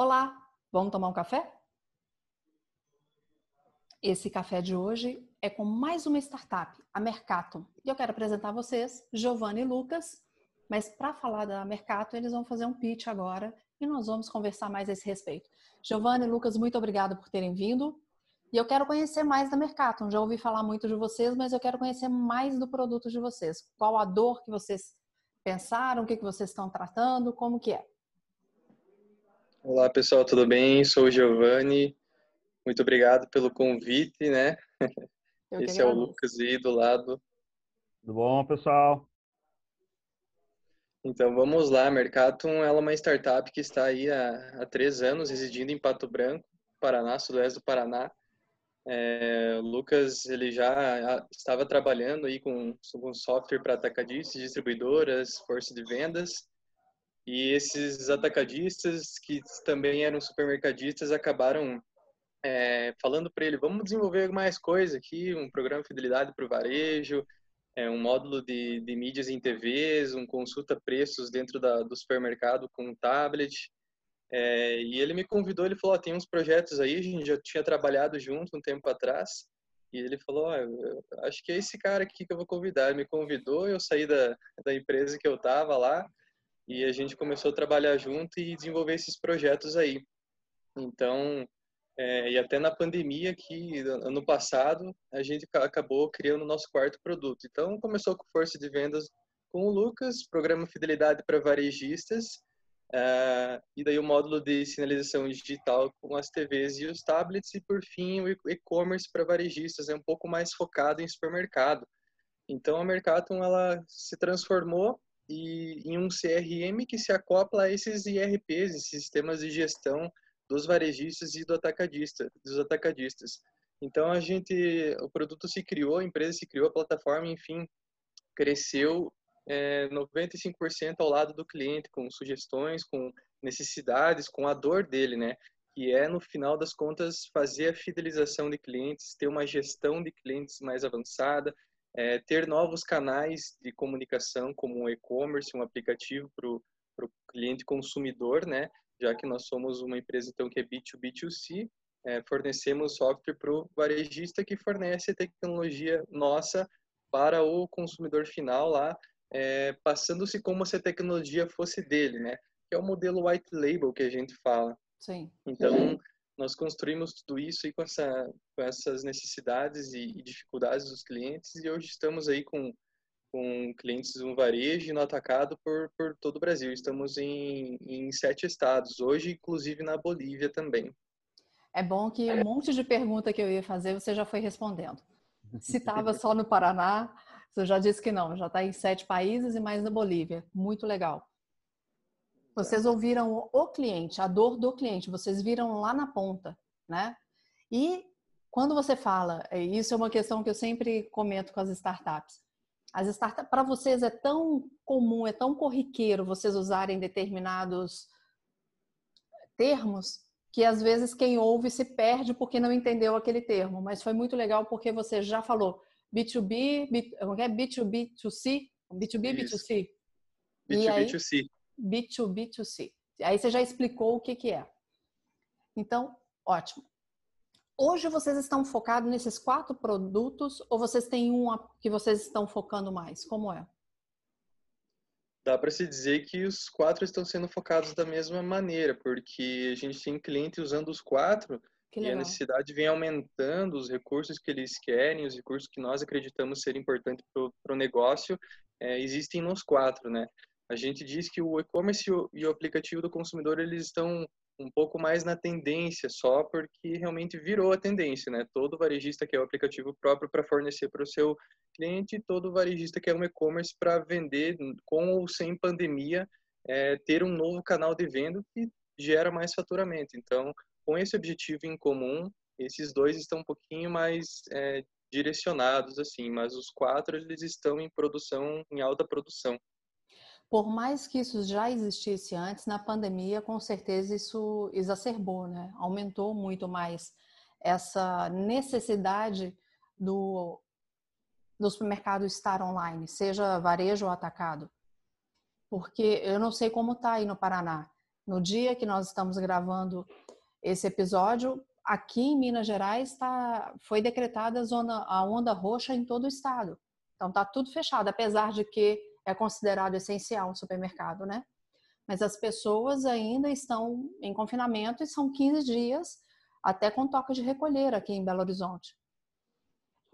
Olá, vamos tomar um café? Esse café de hoje é com mais uma startup, a Mercato. E eu quero apresentar a vocês Giovanni e Lucas, mas para falar da Mercato, eles vão fazer um pitch agora e nós vamos conversar mais a esse respeito. Giovanni e Lucas, muito obrigado por terem vindo. E eu quero conhecer mais da Mercato. Já ouvi falar muito de vocês, mas eu quero conhecer mais do produto de vocês. Qual a dor que vocês pensaram, o que, que vocês estão tratando, como que é? Olá pessoal, tudo bem? Sou o Giovanni. Muito obrigado pelo convite, né? Esse é o Lucas aí do lado. Tudo bom, pessoal? Então vamos lá, Mercatum ela é uma startup que está aí há, há três anos residindo em Pato Branco, Paraná, sudoeste do Paraná. É, o Lucas ele já estava trabalhando aí com, com software para atacadistas, distribuidoras, força de vendas. E esses atacadistas, que também eram supermercadistas, acabaram é, falando para ele: vamos desenvolver mais coisa aqui, um programa de fidelidade para o varejo, é, um módulo de, de mídias em TVs, um consulta preços dentro da, do supermercado com um tablet. É, e ele me convidou, ele falou, oh, tem uns projetos aí, a gente já tinha trabalhado junto um tempo atrás, e ele falou, oh, acho que é esse cara aqui que eu vou convidar. Ele me convidou, eu saí da, da empresa que eu estava lá, e a gente começou a trabalhar junto e desenvolver esses projetos aí. Então, é, e até na pandemia, que ano passado, a gente acabou criando o nosso quarto produto. Então, começou com força de vendas com o Lucas, programa Fidelidade para varejistas, Uh, e daí o módulo de sinalização digital com as TVs e os tablets e por fim o e-commerce para varejistas é um pouco mais focado em supermercado. Então a Mercaton ela se transformou e, em um CRM que se acopla a esses IRPs, esses sistemas de gestão dos varejistas e do atacadista, dos atacadistas. Então a gente, o produto se criou, a empresa se criou, a plataforma, enfim, cresceu é, 95% ao lado do cliente, com sugestões, com necessidades, com a dor dele, né? Que é, no final das contas, fazer a fidelização de clientes, ter uma gestão de clientes mais avançada, é, ter novos canais de comunicação, como um e-commerce, um aplicativo para o cliente consumidor, né? Já que nós somos uma empresa, então, que é B2B2C, é, fornecemos software para o varejista que fornece tecnologia nossa para o consumidor final lá, é, passando-se como se a tecnologia fosse dele, né? Que é o modelo white label que a gente fala. Sim. Então, nós construímos tudo isso aí com, essa, com essas necessidades e, e, dificuldades dos clientes e hoje estamos aí com, com clientes no varejo e no atacado por, por todo o Brasil. Estamos em, em sete estados, hoje inclusive na Bolívia também. É bom que um monte de pergunta que eu ia fazer você já foi respondendo. Se estava só no Paraná, você já disse que não, já está em sete países e mais na Bolívia. Muito legal. Vocês ouviram o cliente, a dor do cliente, vocês viram lá na ponta, né? E quando você fala, isso é uma questão que eu sempre comento com as startups. As startups, para vocês é tão comum, é tão corriqueiro vocês usarem determinados termos que às vezes quem ouve se perde porque não entendeu aquele termo. Mas foi muito legal porque você já falou B2B, B, é B2B2C? B2B, Isso. B2C. B2B2C. B2B2C. Aí você já explicou o que, que é. Então, ótimo. Hoje vocês estão focados nesses quatro produtos ou vocês têm um que vocês estão focando mais? Como é? Dá para se dizer que os quatro estão sendo focados da mesma maneira, porque a gente tem cliente usando os quatro e a necessidade vem aumentando, os recursos que eles querem, os recursos que nós acreditamos ser importantes para o negócio, é, existem nos quatro, né? A gente diz que o e-commerce e o aplicativo do consumidor, eles estão um pouco mais na tendência só porque realmente virou a tendência, né? Todo varejista quer o aplicativo próprio para fornecer para o seu cliente, todo varejista quer um e-commerce para vender com ou sem pandemia, é, ter um novo canal de venda que gera mais faturamento. Então, com esse objetivo em comum, esses dois estão um pouquinho mais é, direcionados, assim, mas os quatro eles estão em produção, em alta produção. Por mais que isso já existisse antes, na pandemia, com certeza isso exacerbou, né? Aumentou muito mais essa necessidade do, do supermercado estar online, seja varejo ou atacado. Porque eu não sei como está aí no Paraná, No dia que nós estamos gravando esse episódio, aqui em Minas Gerais tá, foi decretada a, zona, a onda roxa em todo o estado. Então está tudo fechado, apesar de que é considerado essencial o supermercado, né? Mas as pessoas ainda estão em confinamento e são 15 dias até com toque de recolher aqui em Belo Horizonte.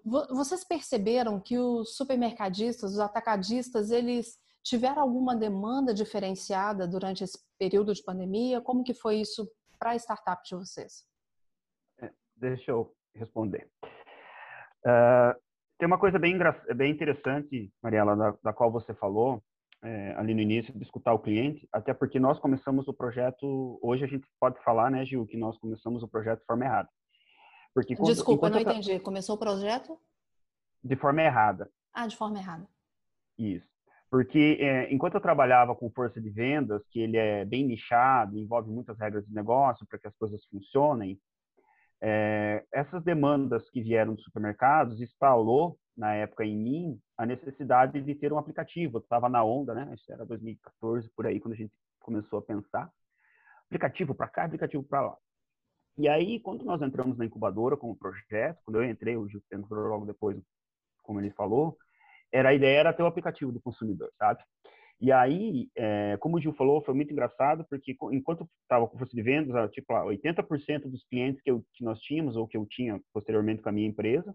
Vocês perceberam que os supermercadistas, os atacadistas, eles tiveram alguma demanda diferenciada durante esse período de pandemia? Como que foi isso para a startup de vocês? É, deixa eu responder. Uh, tem uma coisa bem, bem interessante, Mariela, da, da qual você falou é, ali no início, de escutar o cliente, até porque nós começamos o projeto, hoje a gente pode falar, né, Gil, que nós começamos o projeto de forma errada. Porque quando, Desculpa, eu não entendi. Começou o projeto? De forma errada. Ah, de forma errada. Isso. Porque é, enquanto eu trabalhava com força de vendas, que ele é bem nichado, envolve muitas regras de negócio para que as coisas funcionem, é, essas demandas que vieram dos supermercados instalou, na época em mim, a necessidade de ter um aplicativo. Estava na onda, né? Isso era 2014, por aí, quando a gente começou a pensar. Aplicativo para cá, aplicativo para lá. E aí, quando nós entramos na incubadora como projeto, quando eu entrei, o Gil entrou logo depois, como ele falou, era a ideia era ter o aplicativo do consumidor, sabe? E aí, é, como o Gil falou, foi muito engraçado, porque enquanto estava com força de vendas, tipo, 80% dos clientes que, eu, que nós tínhamos, ou que eu tinha posteriormente com a minha empresa,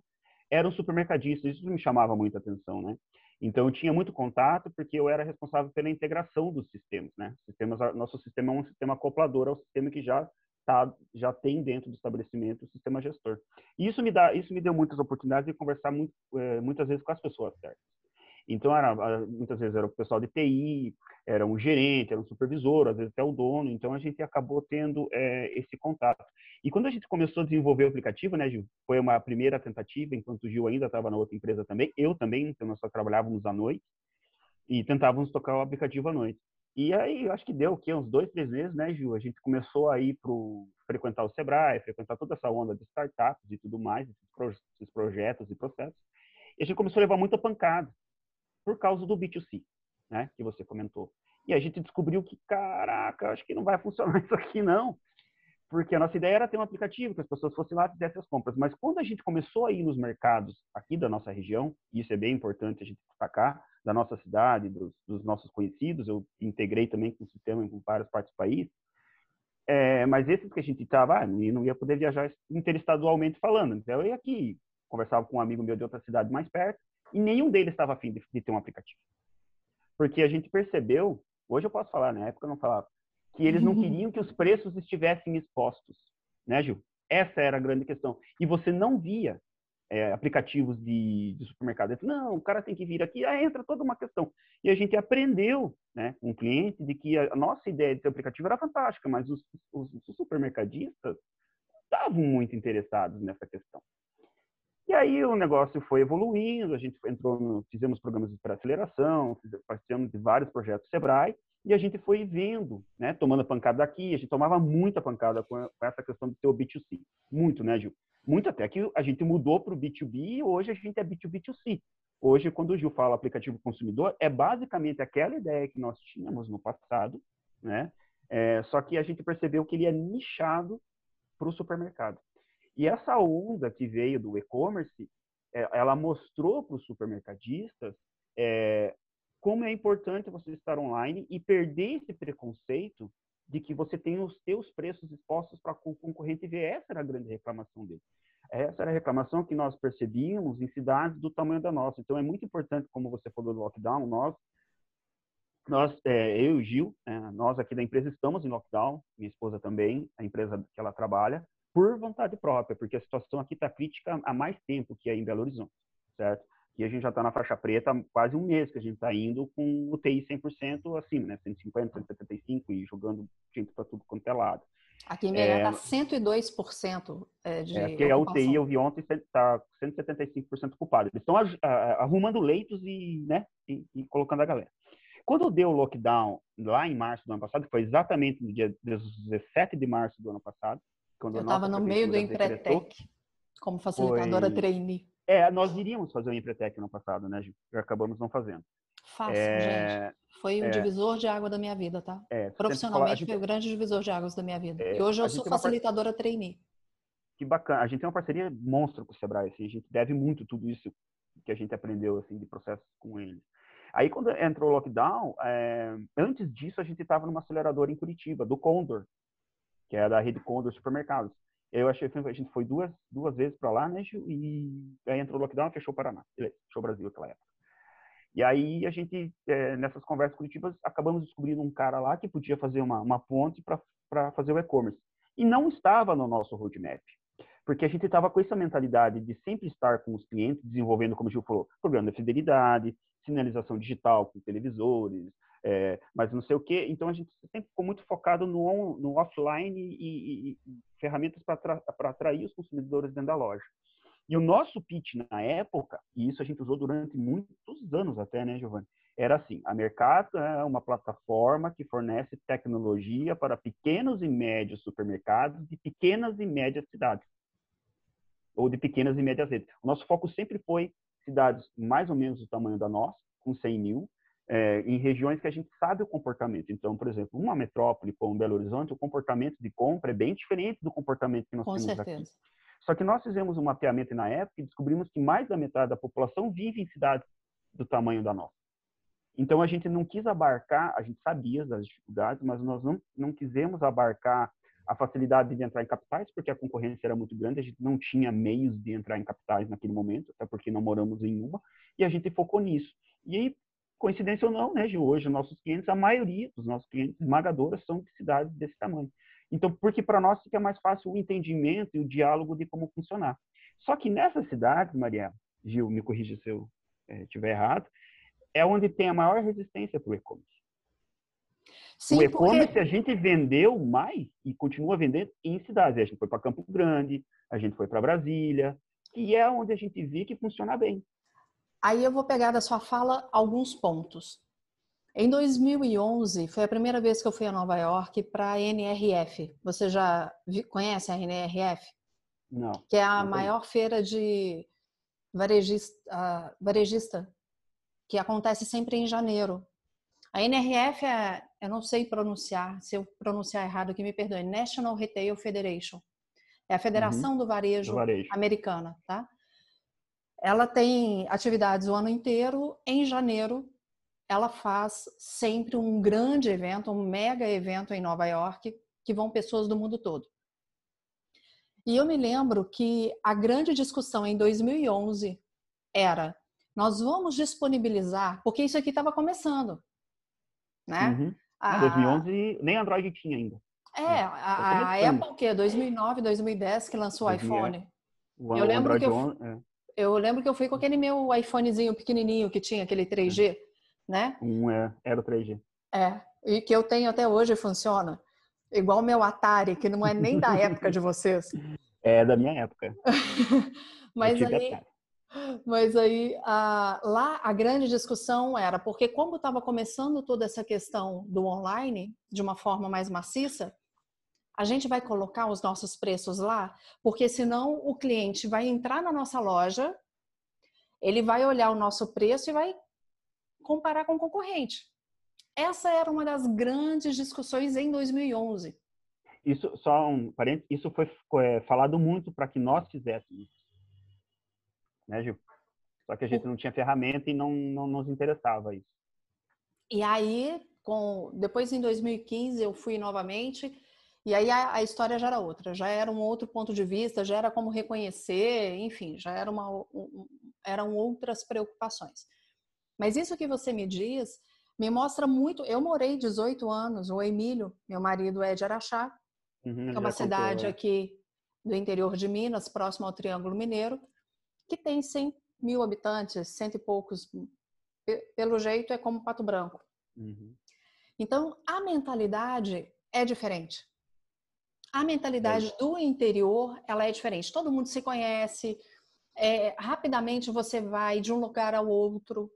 eram supermercadistas. Isso me chamava muita atenção, né? Então, eu tinha muito contato, porque eu era responsável pela integração dos sistemas, né? Sistemas, nosso sistema é um sistema acoplador ao sistema que já tá, já tem dentro do estabelecimento o sistema gestor. E isso me dá, isso me deu muitas oportunidades de conversar muito, é, muitas vezes com as pessoas certas. Então, era, muitas vezes era o pessoal de TI, era um gerente, era um supervisor, às vezes até o dono. Então, a gente acabou tendo é, esse contato. E quando a gente começou a desenvolver o aplicativo, né, Gil? Foi uma primeira tentativa, enquanto o Gil ainda estava na outra empresa também. Eu também, então nós só trabalhávamos à noite e tentávamos tocar o aplicativo à noite. E aí, acho que deu o quê? Uns dois, três meses, né, Gil? A gente começou a ir para frequentar o Sebrae, frequentar toda essa onda de startups e tudo mais, esses, projetos e processos. E a gente começou a levar muita pancada por causa do B2C, né, que você comentou. E a gente descobriu que, caraca, acho que não vai funcionar isso aqui, não. Porque a nossa ideia era ter um aplicativo, que as pessoas fossem lá e fizessem as compras. Mas quando a gente começou a ir nos mercados aqui da nossa região, e isso é bem importante a gente destacar, da nossa cidade, dos, dos nossos conhecidos, eu integrei também com o sistema em várias partes do país, é, mas esses que a gente estava, ah, não ia poder viajar interestadualmente falando. Então eu ia aqui, conversava com um amigo meu de outra cidade mais perto, e nenhum deles estava afim de, de ter um aplicativo. Porque a gente percebeu, hoje eu posso falar, na época eu não falava, que eles não queriam que os preços estivessem expostos, né, Gil? Essa era a grande questão. E você não via é, aplicativos de, de supermercado. Disse, não, o cara tem que vir aqui, aí entra toda uma questão. E a gente aprendeu né, com o cliente de que a, nossa ideia de ter aplicativo era fantástica, mas os, os, os supermercadistas estavam muito interessados nessa questão. E aí o negócio foi evoluindo, a gente entrou, no, fizemos programas de aceleração, participamos de vários projetos Sebrae, e a gente foi vendo, né, tomando pancada daqui, a gente tomava muita pancada com, essa questão de ter o B2C. Muito, né, Gil? Muito até que a gente mudou para o B2B e hoje a gente é B2B2C. Hoje, quando o Gil fala aplicativo consumidor, é basicamente aquela ideia que nós tínhamos no passado, né? É, só que a gente percebeu que ele é nichado para o supermercado. E essa onda que veio do e-commerce, é, ela mostrou para os supermercadistas é, como é importante você estar online e perder esse preconceito de que você tem os seus preços expostos para o concorrente ver. Essa era a grande reclamação dele. Essa era a reclamação que nós percebíamos em cidades do tamanho da nossa. Então, é muito importante, como você falou do lockdown, nós, nós é, eu e o Gil, é, nós aqui da empresa estamos em lockdown, minha esposa também, a empresa que ela trabalha, por vontade própria, porque a situação aqui está crítica há mais tempo que aí em Belo Horizonte, certo? E a gente já está na faixa preta há quase um mês que a gente está indo com o TI 100% acima, né? 150, 175 e jogando gente para tudo quanto é lado. Aqui em Belém está é, 102% é, de. É, porque a UTI eu vi ontem está 175% ocupado. Eles estão arrumando leitos e, né, e, e, colocando a galera. Quando deu o lockdown lá em março do ano passado, foi exatamente no dia 17 de março do ano passado, quando eu estava no meio do Empretec, como facilitadora foi... trainee. É, nós iríamos fazer o Empretec no passado, né, acabamos não fazendo. Façam, é, gente. Foi um é, divisor de água da minha vida, tá? É, Profissionalmente gente... foi o grande divisor de águas da minha vida. É, e hoje eu sou facilitadora par... trainee. Que bacana. A gente tem uma parceria monstro com o Sebrae. Assim, a gente deve muito tudo isso que a gente aprendeu assim de processos com eles. Aí quando entrou o lockdown, é, antes disso a gente estava numa aceleradora em Curitiba, do Condor, que é da rede Condor Supermercados. Eu achei a gente foi duas duas vezes para lá, né, e aí entrou o lockdown, fechou o Paraná, fechou o Brasil naquela época. E aí a gente é, nessas conversas coletivas acabamos descobrindo um cara lá que podia fazer uma, uma ponte para fazer o e-commerce e não estava no nosso roadmap porque a gente estava com essa mentalidade de sempre estar com os clientes, desenvolvendo, como o Gil falou, programa de fidelidade, sinalização digital com televisores, é, mas não sei o quê. Então, a gente sempre ficou muito focado no, on, no offline e, e, e ferramentas para atrair os consumidores dentro da loja. E o nosso pitch na época, e isso a gente usou durante muitos anos até, né, Giovanni? Era assim, a Mercado é uma plataforma que fornece tecnologia para pequenos e médios supermercados de pequenas e médias cidades ou de pequenas e médias redes. O nosso foco sempre foi cidades mais ou menos do tamanho da nossa, com 100 mil, é, em regiões que a gente sabe o comportamento. Então, por exemplo, uma metrópole como Belo Horizonte, o comportamento de compra é bem diferente do comportamento que nós com temos certeza. aqui. Só que nós fizemos um mapeamento na época e descobrimos que mais da metade da população vive em cidades do tamanho da nossa. Então, a gente não quis abarcar, a gente sabia das dificuldades, mas nós não, não quisemos abarcar a facilidade de entrar em capitais, porque a concorrência era muito grande, a gente não tinha meios de entrar em capitais naquele momento, até porque não moramos em uma, e a gente focou nisso. E aí, coincidência ou não, né, de hoje, nossos clientes, a maioria dos nossos clientes esmagadoras são de cidades desse tamanho. Então, porque para nós fica mais fácil o entendimento e o diálogo de como funcionar. Só que nessas cidades, Maria, Gil, me corrija se eu estiver é, errado, é onde tem a maior resistência para o e-commerce. Sim, o e-commerce porque... a gente vendeu mais e continua vendendo em cidades. A gente foi para Campo Grande, a gente foi para Brasília, que é onde a gente vê que funciona bem. Aí eu vou pegar da sua fala alguns pontos. Em 2011, foi a primeira vez que eu fui a Nova York para a NRF. Você já conhece a NRF? Não. Que é a maior feira de varejista, varejista, que acontece sempre em janeiro. A NRF é, eu não sei pronunciar, se eu pronunciar errado aqui, me perdoe, National Retail Federation. É a Federação uhum. do, varejo do Varejo Americana, tá? Ela tem atividades o ano inteiro. Em janeiro, ela faz sempre um grande evento, um mega evento em Nova York, que vão pessoas do mundo todo. E eu me lembro que a grande discussão em 2011 era: nós vamos disponibilizar, porque isso aqui estava começando né? Uhum. A... 2011 nem Android tinha ainda. É, é a, a Apple que 2009, 2010 que lançou o iPhone. O, eu lembro Android que eu, é. Eu lembro que eu fui com aquele meu iPhonezinho pequenininho que tinha aquele 3G, é. né? Um é, era o 3G. É, e que eu tenho até hoje funciona. Igual o meu Atari, que não é nem da época de vocês. É da minha época. Mas aí. Mas aí, a, lá a grande discussão era porque como estava começando toda essa questão do online de uma forma mais maciça, a gente vai colocar os nossos preços lá, porque senão o cliente vai entrar na nossa loja, ele vai olhar o nosso preço e vai comparar com o concorrente. Essa era uma das grandes discussões em 2011. Isso só um parênteses, isso foi é, falado muito para que nós fizéssemos né, Gil? Só que a gente não tinha ferramenta e não, não nos interessava isso. E aí, com, depois em 2015 eu fui novamente e aí a, a, história já era outra, já era um outro ponto de vista, já era como reconhecer, enfim, já era uma, um, eram outras preocupações. Mas isso que você me diz me mostra muito. Eu morei 18 anos, o Emílio, meu marido é de Araxá, uhum, que é uma cidade contou, é. aqui do interior de Minas, próximo ao Triângulo Mineiro que tem 100 mil habitantes, cento e poucos, pelo jeito é como Pato Branco. Uhum. Então, a mentalidade é diferente. A mentalidade é. do interior, ela é diferente. Todo mundo se conhece, é, rapidamente você vai de um lugar ao outro.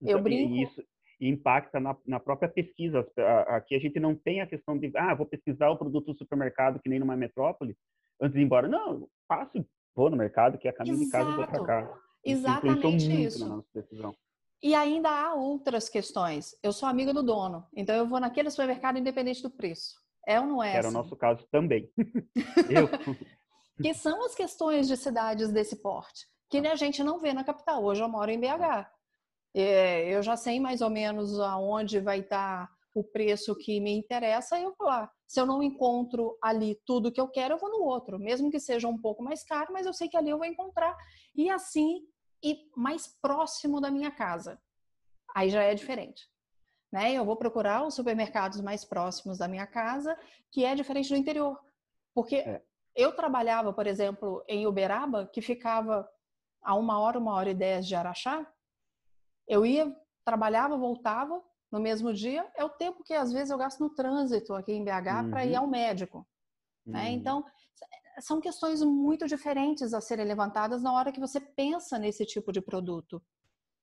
Eu então, brinco... Isso impacta na, na, própria pesquisa. Aqui a gente não tem a questão de, ah, vou pesquisar o produto do supermercado que nem numa metrópole antes de ir embora. Não, passo vou no mercado, que é a caminho Exato. de casa, vou para casa. Exatamente isso. Decisão. E ainda há outras questões. Eu sou amiga do dono, então eu vou naquele supermercado independente do preço. É ou não é? Era assim? o nosso caso também. eu. Que são as questões de cidades desse porte, que a gente não vê na capital. Hoje eu moro em BH. É, eu já sei mais ou menos aonde vai estar o preço que me interessa, eu vou lá. Se eu não encontro ali tudo que eu quero, eu vou no outro, mesmo que seja um pouco mais caro, mas eu sei que ali eu vou encontrar. E assim, e mais próximo da minha casa. Aí já é diferente. Né? Eu vou procurar os supermercados mais próximos da minha casa, que é diferente do interior. Porque é. eu trabalhava, por exemplo, em Uberaba, que ficava a uma hora, uma hora e dez de Araxá. Eu ia, trabalhava, voltava, no mesmo dia, é o tempo que às vezes eu gasto no trânsito aqui em BH uhum. para ir ao médico. Né? Uhum. Né? Então, são questões muito diferentes a serem levantadas na hora que você pensa nesse tipo de produto.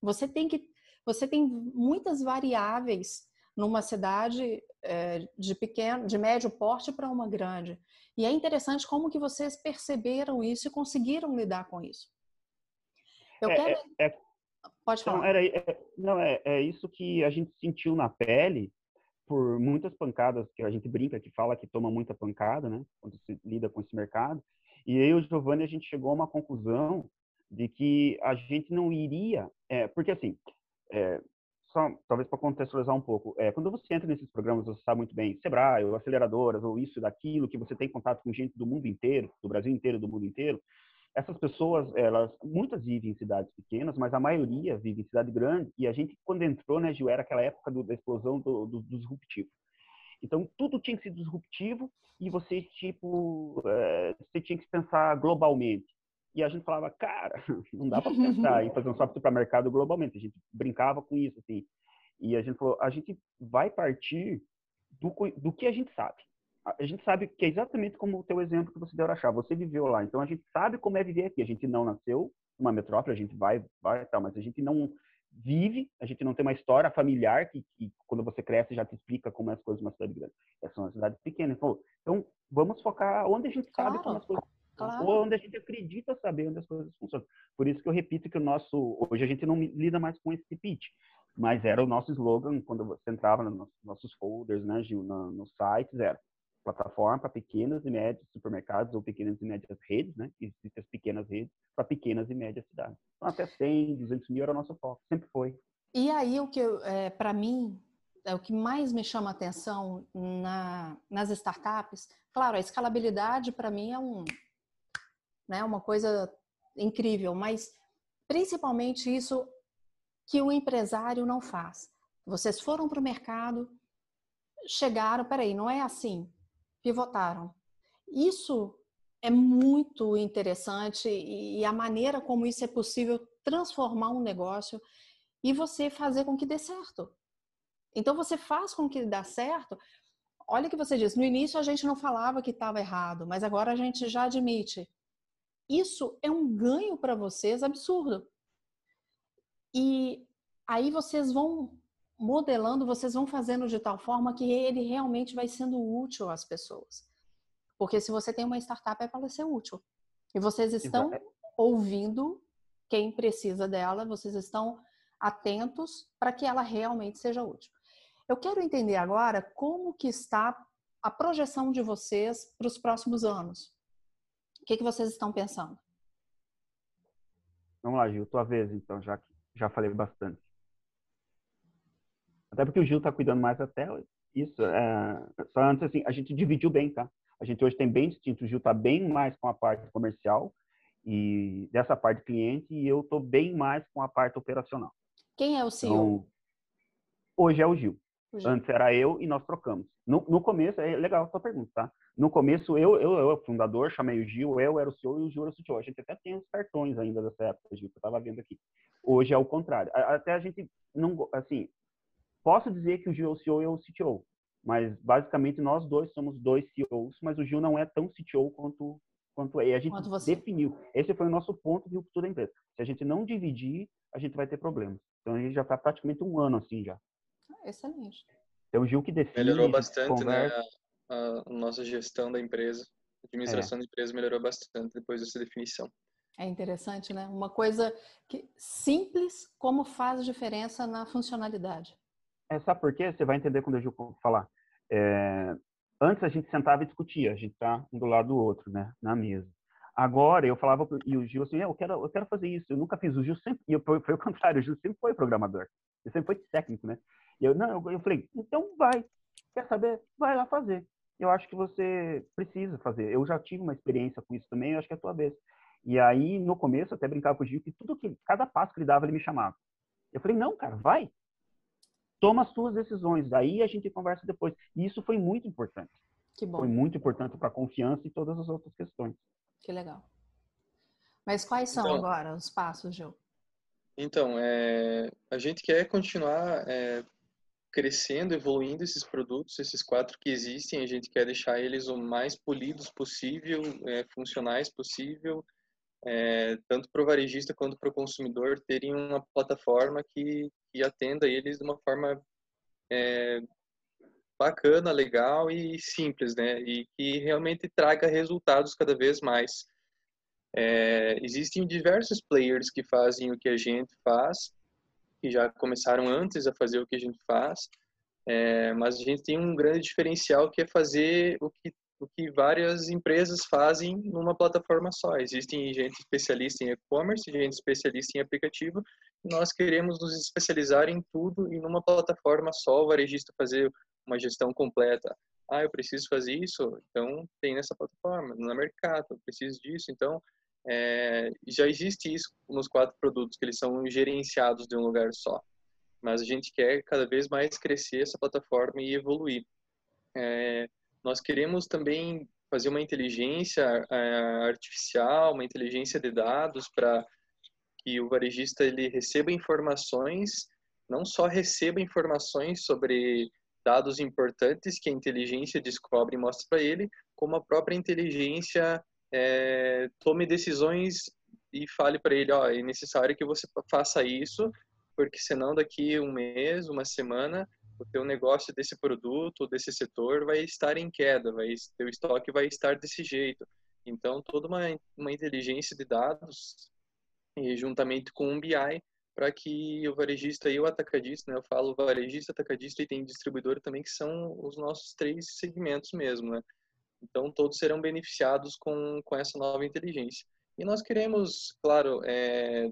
Você tem que, você tem muitas variáveis numa cidade é, de pequeno, de médio porte para uma grande. E é interessante como que vocês perceberam isso e conseguiram lidar com isso. Eu é, quero... É, é Pode falar. Não, era, é, não é, é isso que a gente sentiu na pele por muitas pancadas, que a gente brinca, que fala que toma muita pancada, né? Quando se lida com esse mercado. E eu e o Giovanni, a gente chegou a uma conclusão de que a gente não iria... É, porque, assim, é, só talvez para contextualizar um pouco, é, quando você entra nesses programas, você sabe muito bem, Sebrae, ou aceleradoras, ou isso, daquilo, que você tem contato com gente do mundo inteiro, do Brasil inteiro, do mundo inteiro, essas pessoas, elas, muitas vivem em cidades pequenas, mas a maioria vive em cidade grande. E a gente, quando entrou, né, Gil, era aquela época do, da explosão do, do, do, disruptivo. Então, tudo tinha que ser disruptivo e você, tipo, é, você tinha que pensar globalmente. E a gente falava, cara, não dá para pensar em fazer um software para mercado globalmente. A gente brincava com isso, assim. E a gente falou, a gente vai partir do, do que a gente sabe a gente sabe que é exatamente como o teu exemplo que você deu, Araxá. Você viveu lá, então a gente sabe como é viver aqui. A gente não nasceu numa metrópole, a gente vai, vai tal, mas a gente não vive, a gente não tem uma história familiar que, que quando você cresce já te explica como é as coisas numa cidade grande. Essa é uma cidade pequena. Então, então vamos focar onde a gente sabe como as coisas Claro. ou onde a gente acredita saber onde as coisas funcionam. Por isso que eu repito que o nosso hoje a gente não lida mais com esse pitch, mas era o nosso slogan quando você entrava nos nossos folders, né, Gil, nos sites era plataforma para pequenas e médias supermercados ou pequenas e médias redes, né? Existem as pequenas redes para pequenas e médias cidades. Então, até 100, 200 mil era o nosso foco, sempre foi. E aí, o que, é, para mim, é o que mais me chama atenção na, nas startups, claro, a escalabilidade para mim é um, né, uma coisa incrível, mas principalmente isso que o empresário não faz. Vocês foram para o mercado, chegaram, peraí, não é assim pivotaram. Isso é muito interessante e a maneira como isso é possível transformar um negócio e você fazer com que dê certo. Então você faz com que dê certo. Olha o que você disse, no início a gente não falava que estava errado, mas agora a gente já admite. Isso é um ganho para vocês absurdo. E aí vocês vão modelando, vocês vão fazendo de tal forma que ele realmente vai sendo útil às pessoas. Porque se você tem uma startup, é para ser útil. E vocês estão Exato. ouvindo quem precisa dela, vocês estão atentos para que ela realmente seja útil. Eu quero entender agora como que está a projeção de vocês para os próximos anos. O que, que vocês estão pensando? Vamos lá, Gil, tua vez, então, já que já falei bastante. Até porque o Gil está cuidando mais até isso. É, só antes, assim, a gente dividiu bem, tá? A gente hoje tem bem distinto. O Gil está bem mais com a parte comercial e dessa parte cliente e eu estou bem mais com a parte operacional. Quem é o CEO? Então, hoje é o Gil. o Gil. Antes era eu e nós trocamos. No, no começo, é legal a sua pergunta, tá? No começo, eu, eu, eu, fundador, chamei o Gil, eu era o CEO e o Gil era o CTO. A gente até tem os cartões ainda dessa época, Gil, que eu estava vendo aqui. Hoje é o contrário. Até a gente não, assim, Posso dizer que o Gil é o CEO e eu o CTO, mas basicamente nós dois somos dois CEOs, mas o Gil não é tão CTO quanto quanto é. E a gente definiu. Esse foi o nosso ponto de ruptura da empresa. Se a gente não dividir, a gente vai ter problemas. Então a gente já está praticamente um ano assim já. Excelente. É o Gil que define. Melhorou bastante, né? A, nossa gestão da empresa, a administração é. da empresa melhorou bastante depois dessa definição. É interessante, né? Uma coisa que simples como faz diferença na funcionalidade. É, sabe por quê? Você vai entender quando eu falar. É, antes a gente sentava e discutia, a gente tá um do lado do outro, né, na mesa. Agora eu falava e o Gil assim, eu quero, eu quero fazer isso. Eu nunca fiz. O Gil sempre, e eu, foi, foi o contrário. O Gil sempre foi programador. Ele sempre foi técnico, né? E eu não, eu, eu falei, então vai. Quer saber? Vai lá fazer. Eu acho que você precisa fazer. Eu já tive uma experiência com isso também. Eu acho que é a tua vez. E aí no começo eu até brincava com o Gil que tudo que cada passo que ele dava ele me chamava. Eu falei, não, cara, vai. Toma as suas decisões. Daí a gente conversa depois. E isso foi muito importante. Que bom. Foi muito importante para a confiança e todas as outras questões. Que legal. Mas quais são então, agora os passos, Gil? Então, é, a gente quer continuar é, crescendo, evoluindo esses produtos, esses quatro que existem, a gente quer deixar eles o mais polidos possível, é, funcionais possível, é, tanto para o varejista quanto para o consumidor terem uma plataforma que, que atenda eles de uma forma é, bacana, legal e simples, né? E que realmente traga resultados cada vez mais. É, existem diversos players que fazem o que a gente faz, que já começaram antes a fazer o que a gente faz, é, mas a gente tem um grande diferencial que é fazer o que o que várias empresas fazem numa plataforma só. Existem gente especialista em e-commerce, gente especialista em aplicativo, nós queremos nos especializar em tudo e numa plataforma só, o varejista fazer uma gestão completa. Ah, eu preciso fazer isso, então tem nessa plataforma. No mercado, eu preciso disso, então é, já existe isso nos quatro produtos que eles são gerenciados de um lugar só. Mas a gente quer cada vez mais crescer essa plataforma e evoluir. É, nós queremos também fazer uma inteligência é, artificial, uma inteligência de dados para que o varejista ele receba informações, não só receba informações sobre dados importantes que a inteligência descobre e mostra para ele, como a própria inteligência é, tome decisões e fale para ele, ó, é necessário que você faça isso, porque senão daqui um mês, uma semana, o teu negócio desse produto, desse setor vai estar em queda, vai teu estoque vai estar desse jeito. Então, toda uma, uma inteligência de dados e juntamente com um BI para que o varejista e o atacadista, né? Eu falo varejista, atacadista e tem distribuidor também, que são os nossos três segmentos mesmo, né? Então, todos serão beneficiados com, com essa nova inteligência. E nós queremos, claro, é,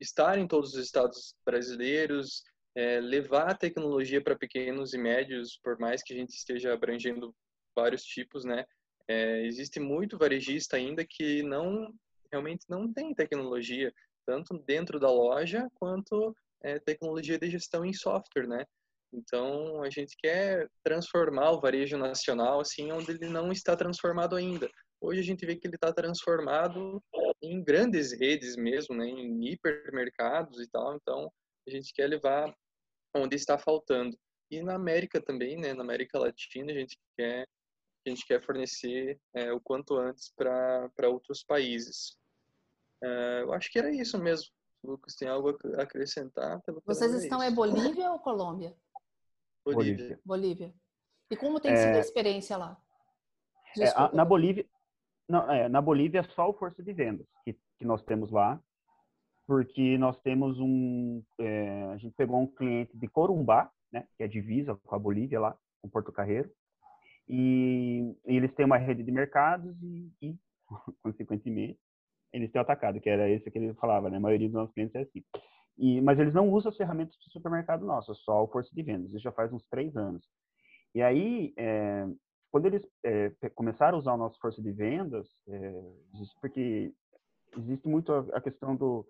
estar em todos os estados brasileiros, é, levar a tecnologia para pequenos e médios, por mais que a gente esteja abrangendo vários tipos, né? É, existe muito varejista ainda que não realmente não tem tecnologia tanto dentro da loja quanto é, tecnologia de gestão em software, né? Então a gente quer transformar o varejo nacional assim onde ele não está transformado ainda. Hoje a gente vê que ele está transformado em grandes redes mesmo, né? Em hipermercados e tal. Então a gente quer levar onde está faltando. E na América também, né? Na América Latina a gente quer a gente quer fornecer é, o quanto antes para outros países. É, eu acho que era isso mesmo. Lucas, tem algo a acrescentar? Vocês estão é, Bolívia ou Colômbia? Bolívia. Bolívia. E como tem sido a é. experiência lá? É, a, na Bolívia, não, é, na Bolívia é só o força de vendas que, que nós temos lá, porque nós temos um, é, a gente pegou um cliente de Corumbá, né, que é divisa com a Bolívia lá, com Porto Carreiro, e, e eles têm uma rede de mercados e, e consequentemente, eles têm atacado, que era esse que ele falava, né? A maioria dos nossos clientes é assim. E, mas eles não usam as ferramentas de supermercado nosso, é só o força de vendas. Isso já faz uns três anos. E aí, é, quando eles é, começaram a usar o nosso força de vendas, é, porque existe muito a, a questão do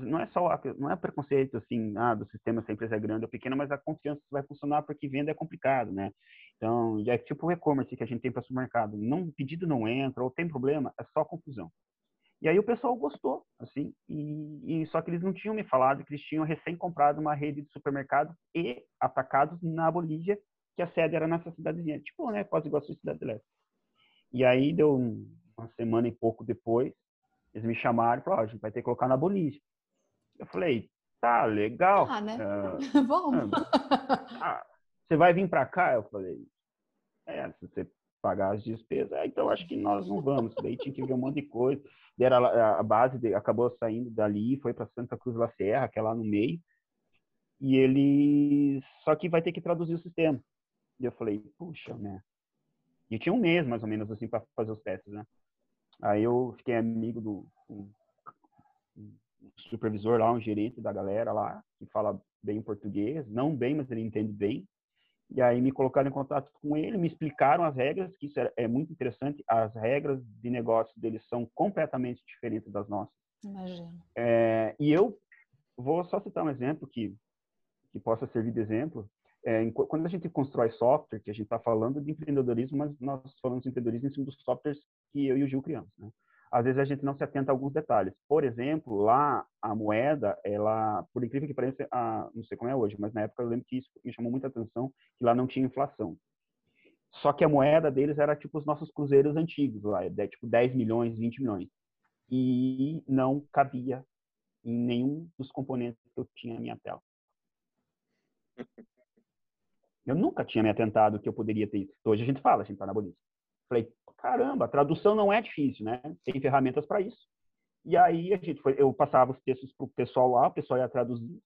não é só não é preconceito assim ah do sistema se a empresa é grande ou pequena mas a confiança vai funcionar porque venda é complicado né então é tipo o e-commerce que a gente tem para supermercado não pedido não entra ou tem problema é só confusão e aí o pessoal gostou, assim, e, e, só que eles não tinham me falado que eles tinham recém comprado uma rede de supermercados e atacados na Bolívia, que a sede era nessa cidadezinha, tipo, né, quase igual a sua cidade leste. E aí deu uma semana e pouco depois, eles me chamaram e falaram, oh, a gente vai ter que colocar na Bolívia. Eu falei, tá, legal. Ah, né? Uh, Vamos. Ah, você vai vir para cá? Eu falei, é, se você pagar as despesas. Ah, então, acho que nós não vamos. Daí tinha que ver um monte de coisa. Era a base de, acabou saindo dali, foi para Santa Cruz da Serra, que é lá no meio. E ele só que vai ter que traduzir o sistema. E eu falei, puxa, né? E tinha um mês mais ou menos assim para fazer os testes, né? Aí eu fiquei amigo do um, um supervisor lá, um gerente da galera lá, que fala bem português, não bem, mas ele entende bem. E aí me colocaram em contato com ele, me explicaram as regras, que isso é, é muito interessante. As regras de negócio deles são completamente diferentes das nossas. Imagina. É, e eu vou só citar um exemplo que, que possa servir de exemplo. É, quando a gente constrói software, que a gente está falando de empreendedorismo, mas nós falamos de empreendedorismo em cima dos softwares que eu e o Gil criamos. Né? Às vezes a gente não se atenta a alguns detalhes. Por exemplo, lá a moeda, ela, por incrível que pareça, a, não sei como é hoje, mas na época eu lembro que isso me chamou muita atenção, que lá não tinha inflação. Só que a moeda deles era tipo os nossos cruzeiros antigos lá, de, tipo 10 milhões, 20 milhões. E não cabia em nenhum dos componentes que eu tinha na minha tela. Eu nunca tinha me atentado que eu poderia ter isso. Hoje a gente fala, a gente está na Bolívia. Falei, caramba, tradução não é difícil, né? Tem ferramentas para isso. E aí a gente foi, eu passava os textos para o pessoal lá, o pessoal ia traduzir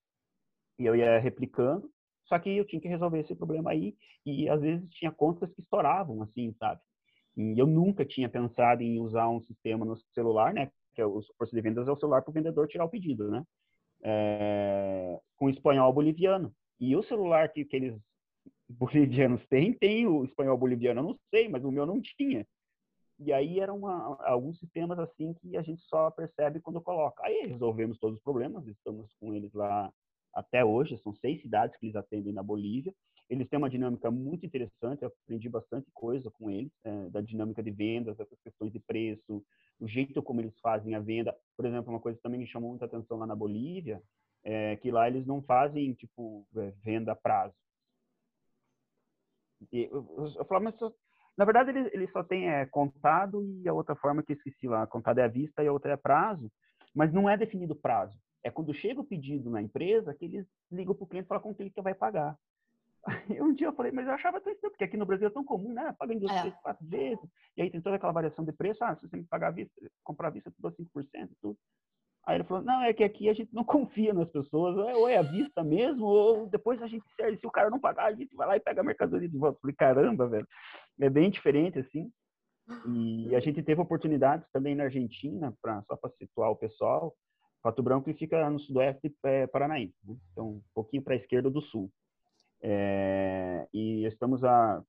e eu ia replicando. Só que eu tinha que resolver esse problema aí e às vezes tinha contas que estouravam, assim, sabe? E eu nunca tinha pensado em usar um sistema no celular, né? Que é o força de vendas é o celular para o vendedor tirar o pedido, né? É, com espanhol boliviano. E o celular que, que eles bolivianos têm, tem o espanhol boliviano, eu não sei, mas o meu não tinha. E aí eram uma, alguns sistemas assim que a gente só percebe quando coloca. Aí resolvemos todos os problemas, estamos com eles lá até hoje, são seis cidades que eles atendem na Bolívia. Eles têm uma dinâmica muito interessante, eu aprendi bastante coisa com eles, é, da dinâmica de vendas, essas questões de preço, o jeito como eles fazem a venda. Por exemplo, uma coisa que também me chamou muita atenção lá na Bolívia, é que lá eles não fazem, tipo, é, venda a prazo. E eu, eu, eu falo, mas na verdade ele, ele só tem é, contado e a outra forma que eu esqueci lá, contado é à vista e a outra é prazo, mas não é definido prazo. É quando chega o pedido na empresa que eles ligam para o cliente e falam com o cliente que vai pagar. Aí um dia eu falei, mas eu achava tão estranho, porque aqui no Brasil é tão comum, né? Paga em duas, é. três, quatro vezes, e aí tem toda aquela variação de preço, ah, se você me pagar a vista, comprar a vista, tu dou 5% e tudo. Aí ele falou, não, é que aqui a gente não confia nas pessoas, ou é a vista mesmo, ou depois a gente serve, se o cara não pagar, a gente vai lá e pega a mercadoria de volta. Eu falei, caramba, velho, é bem diferente, assim. E a gente teve oportunidades também na Argentina, pra, só para situar o pessoal, Pato Branco fica no sudoeste é, paranaense, né? então um pouquinho para a esquerda do sul. É, e estamos a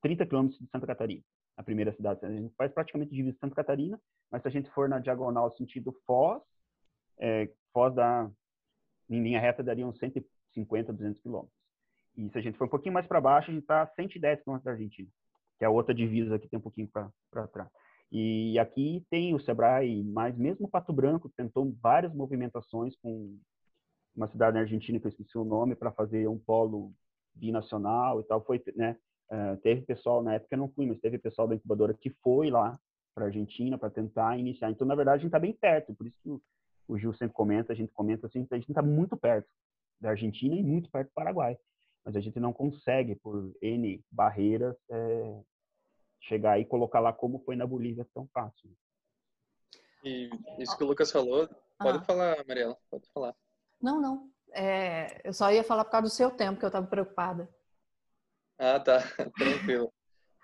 30 quilômetros de Santa Catarina, a primeira cidade. A gente faz praticamente divisa Santa Catarina, mas se a gente for na diagonal sentido Foz, é, da, em linha reta daria uns 150, 200 quilômetros. E se a gente for um pouquinho mais para baixo, a gente está a 110 quilômetros da Argentina, que é a outra divisa que tem um pouquinho para trás. E aqui tem o Sebrae, mas mesmo Pato Branco tentou várias movimentações com uma cidade na Argentina que eu esqueci o nome para fazer um polo binacional e tal. Foi, né? Uh, teve pessoal na época eu não fui, mas teve pessoal da incubadora que foi lá para Argentina para tentar iniciar. Então, na verdade, a gente está bem perto. Por isso que o Gil sempre comenta, a gente comenta assim, a gente está muito perto da Argentina e muito perto do Paraguai. Mas a gente não consegue, por N barreiras, é, chegar e colocar lá como foi na Bolívia tão fácil. E isso que o Lucas falou, pode ah. falar, Mariela, pode falar. Não, não. É, eu só ia falar por causa do seu tempo, que eu estava preocupada. Ah, tá. Tranquilo.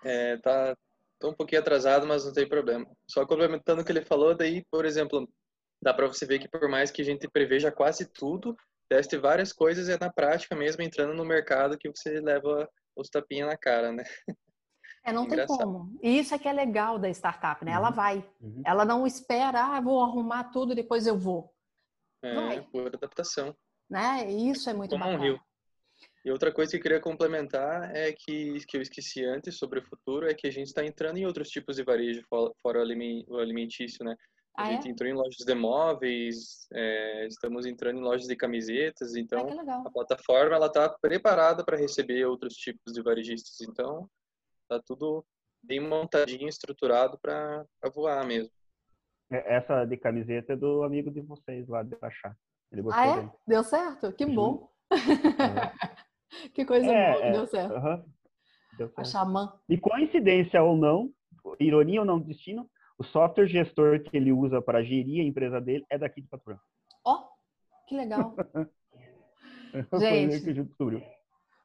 É, tá, tô um pouquinho atrasado, mas não tem problema. Só complementando o que ele falou, daí, por exemplo, dá para você ver que por mais que a gente preveja quase tudo, teste várias coisas é na prática mesmo entrando no mercado que você leva os tapinhas na cara, né? É, não tem como. E isso é que é legal da startup, né? Uhum. Ela vai. Uhum. Ela não espera, ah, vou arrumar tudo, depois eu vou. É, vai. por adaptação. Né? Isso é muito Como bacana. Um rio. E outra coisa que eu queria complementar é que, que eu esqueci antes sobre o futuro, é que a gente está entrando em outros tipos de varejo fora o alimentício, né? A ah, gente é? entrou em lojas de móveis, é, estamos entrando em lojas de camisetas, então ah, a plataforma ela está preparada para receber outros tipos de varejistas, então tá tudo bem montadinho, estruturado para voar mesmo. É, essa de camiseta é do amigo de vocês lá de Achá. Ele gostou ah, é? Deu certo? Que bom. Uhum. que coisa é, boa, é, deu certo. A Xamã. E coincidência ou não, ironia ou não destino, o software gestor que ele usa para gerir a empresa dele é daqui de Pato Branco. Ó, oh, que legal. gente,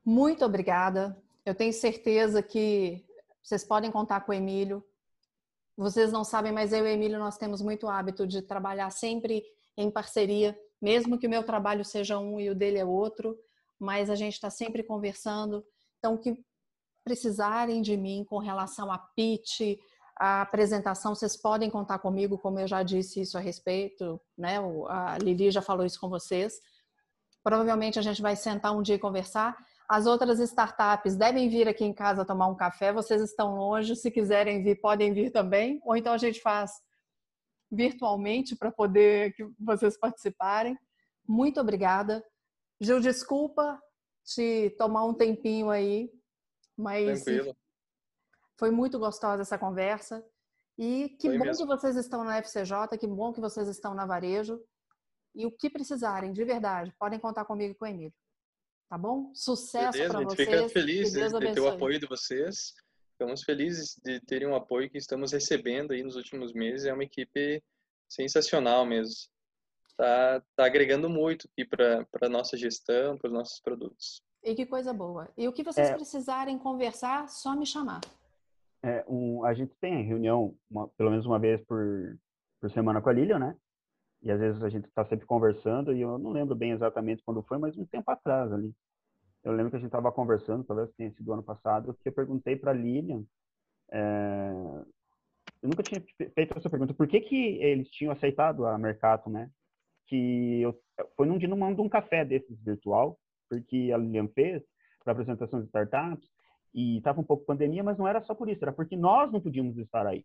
muito obrigada. Eu tenho certeza que vocês podem contar com o Emílio. Vocês não sabem, mas eu e o Emílio nós temos muito hábito de trabalhar sempre em parceria, mesmo que o meu trabalho seja um e o dele é outro, mas a gente está sempre conversando. Então, que precisarem de mim com relação a pitch, a apresentação, vocês podem contar comigo, como eu já disse isso a respeito, né? A Lili já falou isso com vocês. Provavelmente a gente vai sentar um dia e conversar. As outras startups devem vir aqui em casa tomar um café. Vocês estão longe, se quiserem vir, podem vir também. Ou então a gente faz virtualmente para poder que vocês participarem. Muito obrigada. Gil, desculpa te tomar um tempinho aí, mas Tranquilo. Foi muito gostosa essa conversa. E que foi bom mesmo. que vocês estão na FCJ, que bom que vocês estão na Varejo. E o que precisarem, de verdade, podem contar comigo e com o Emílio. Tá bom? Sucesso para vocês. Fica feliz de, de ter o apoio de vocês. Ficamos felizes de terem um apoio que estamos recebendo aí nos últimos meses. É uma equipe sensacional mesmo. Tá, tá agregando muito aqui para a nossa gestão, para os nossos produtos. E que coisa boa. E o que vocês é, precisarem conversar, só me chamar. É, um, a gente tem reunião, uma, pelo menos uma vez por, por semana com a Lilian, né? E às vezes a gente está sempre conversando, e eu não lembro bem exatamente quando foi, mas um tempo atrás ali. Eu lembro que a gente estava conversando, talvez tenha sido ano passado, que eu perguntei para a Lilian, é... eu nunca tinha feito essa pergunta, por que, que eles tinham aceitado a Mercato, né? Que eu... foi num dia num, num café desses virtual, porque a Lilian fez para apresentação de startups, e estava um pouco pandemia, mas não era só por isso, era porque nós não podíamos estar aí.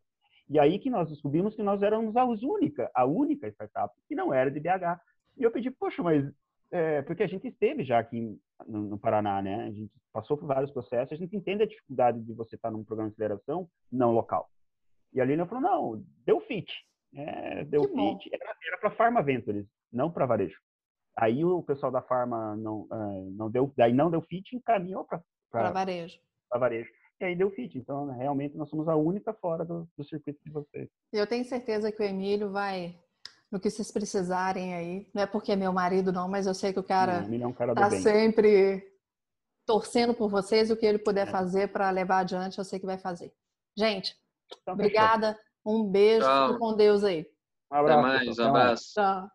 E aí que nós descobrimos que nós éramos a única, a única startup que não era de BH. E eu pedi, poxa, mas é, porque a gente esteve já aqui no, no, Paraná, né? A gente passou por vários processos, a gente entende a dificuldade de você estar num programa de aceleração não local. E a Lina falou, não, deu fit. É, deu que fit. Bom. Era para Pharma Ventures, não para varejo. Aí o pessoal da Pharma não, uh, não deu, daí não deu fit, encaminhou para varejo. Para varejo e aí deu fit. Então, né, realmente, nós somos a única fora do, do circuito de vocês. Eu tenho certeza que o Emílio vai, no que vocês precisarem aí, não é porque é meu marido não, mas eu sei que o cara, não, é um cara tá sempre torcendo por vocês, o que ele puder é. fazer para levar adiante, eu sei que vai fazer. Gente, então, obrigada, um beijo, com Deus aí. Um abraço. Até mais, um abraço. Tchau.